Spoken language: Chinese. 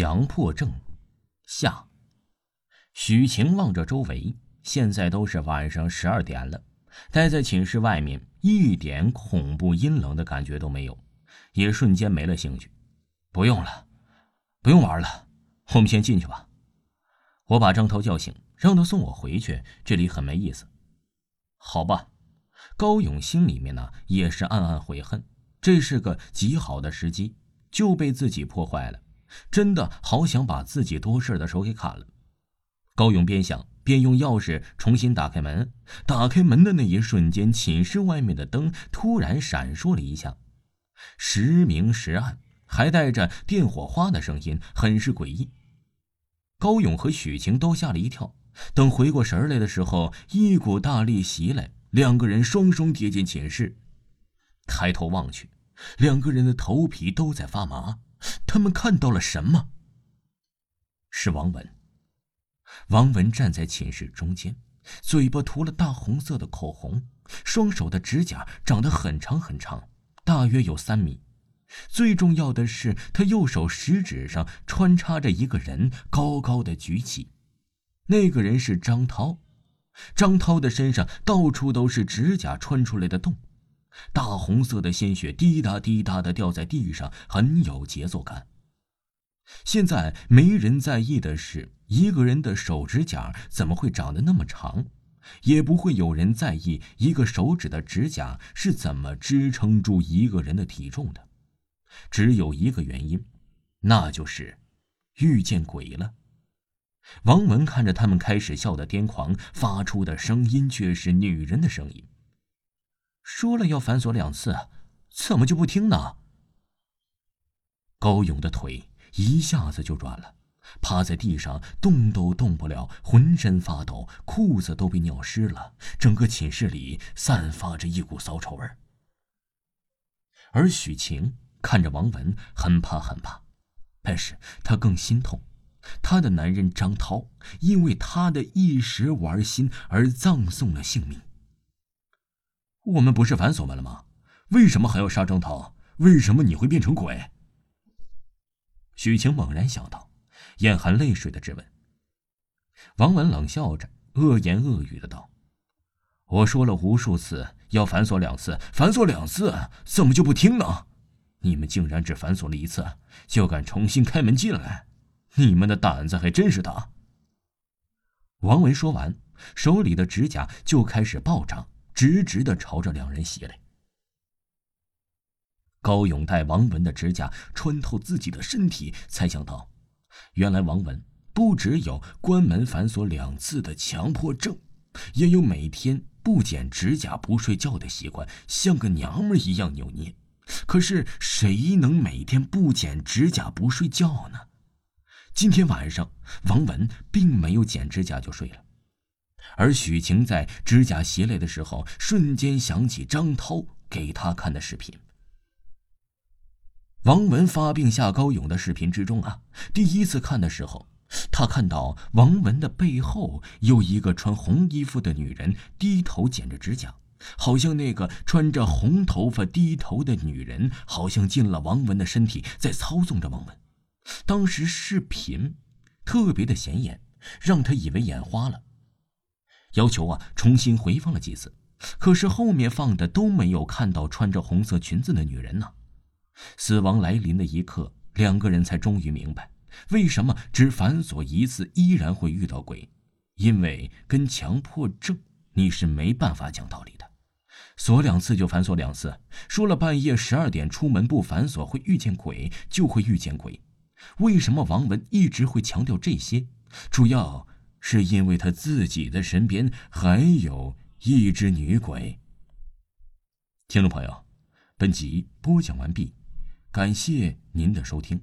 强迫症，下。许晴望着周围，现在都是晚上十二点了，待在寝室外面一点恐怖阴冷的感觉都没有，也瞬间没了兴趣。不用了，不用玩了，我们先进去吧。我把张涛叫醒，让他送我回去，这里很没意思。好吧，高勇心里面呢也是暗暗悔恨，这是个极好的时机，就被自己破坏了。真的好想把自己多事的手给砍了。高勇边想边用钥匙重新打开门。打开门的那一瞬间，寝室外面的灯突然闪烁了一下，时明时暗，还带着电火花的声音，很是诡异。高勇和许晴都吓了一跳。等回过神来的时候，一股大力袭来，两个人双双跌进寝室。抬头望去，两个人的头皮都在发麻。他们看到了什么？是王文。王文站在寝室中间，嘴巴涂了大红色的口红，双手的指甲长得很长很长，大约有三米。最重要的是，他右手食指上穿插着一个人，高高的举起。那个人是张涛。张涛的身上到处都是指甲穿出来的洞。大红色的鲜血滴答滴答的掉在地上，很有节奏感。现在没人在意的是一个人的手指甲怎么会长得那么长，也不会有人在意一个手指的指甲是怎么支撑住一个人的体重的。只有一个原因，那就是遇见鬼了。王文看着他们开始笑得癫狂，发出的声音却是女人的声音。说了要反锁两次，怎么就不听呢？高勇的腿一下子就软了，趴在地上动都动不了，浑身发抖，裤子都被尿湿了，整个寝室里散发着一股骚臭味。而许晴看着王文，很怕很怕，但是她更心痛，她的男人张涛因为她的一时玩心而葬送了性命。我们不是反锁门了吗？为什么还要杀张涛？为什么你会变成鬼？许晴猛然想到，眼含泪水的质问。王文冷笑着，恶言恶语的道：“我说了无数次要反锁两次，反锁两次，怎么就不听呢？你们竟然只反锁了一次，就敢重新开门进来，你们的胆子还真是大。”王文说完，手里的指甲就开始暴涨。直直的朝着两人袭来。高勇待王文的指甲穿透自己的身体，才想到，原来王文不只有关门反锁两次的强迫症，也有每天不剪指甲不睡觉的习惯，像个娘们一样扭捏。可是谁能每天不剪指甲不睡觉呢？今天晚上，王文并没有剪指甲就睡了。而许晴在指甲袭来的时候，瞬间想起张涛给他看的视频。王文发病下高勇的视频之中啊，第一次看的时候，他看到王文的背后有一个穿红衣服的女人低头剪着指甲，好像那个穿着红头发低头的女人，好像进了王文的身体，在操纵着王文。当时视频特别的显眼，让他以为眼花了。要求啊，重新回放了几次，可是后面放的都没有看到穿着红色裙子的女人呢。死亡来临的一刻，两个人才终于明白，为什么只反锁一次依然会遇到鬼，因为跟强迫症你是没办法讲道理的。锁两次就反锁两次，说了半夜十二点出门不反锁会遇见鬼，就会遇见鬼。为什么王文一直会强调这些？主要。是因为他自己的身边还有一只女鬼。听众朋友，本集播讲完毕，感谢您的收听。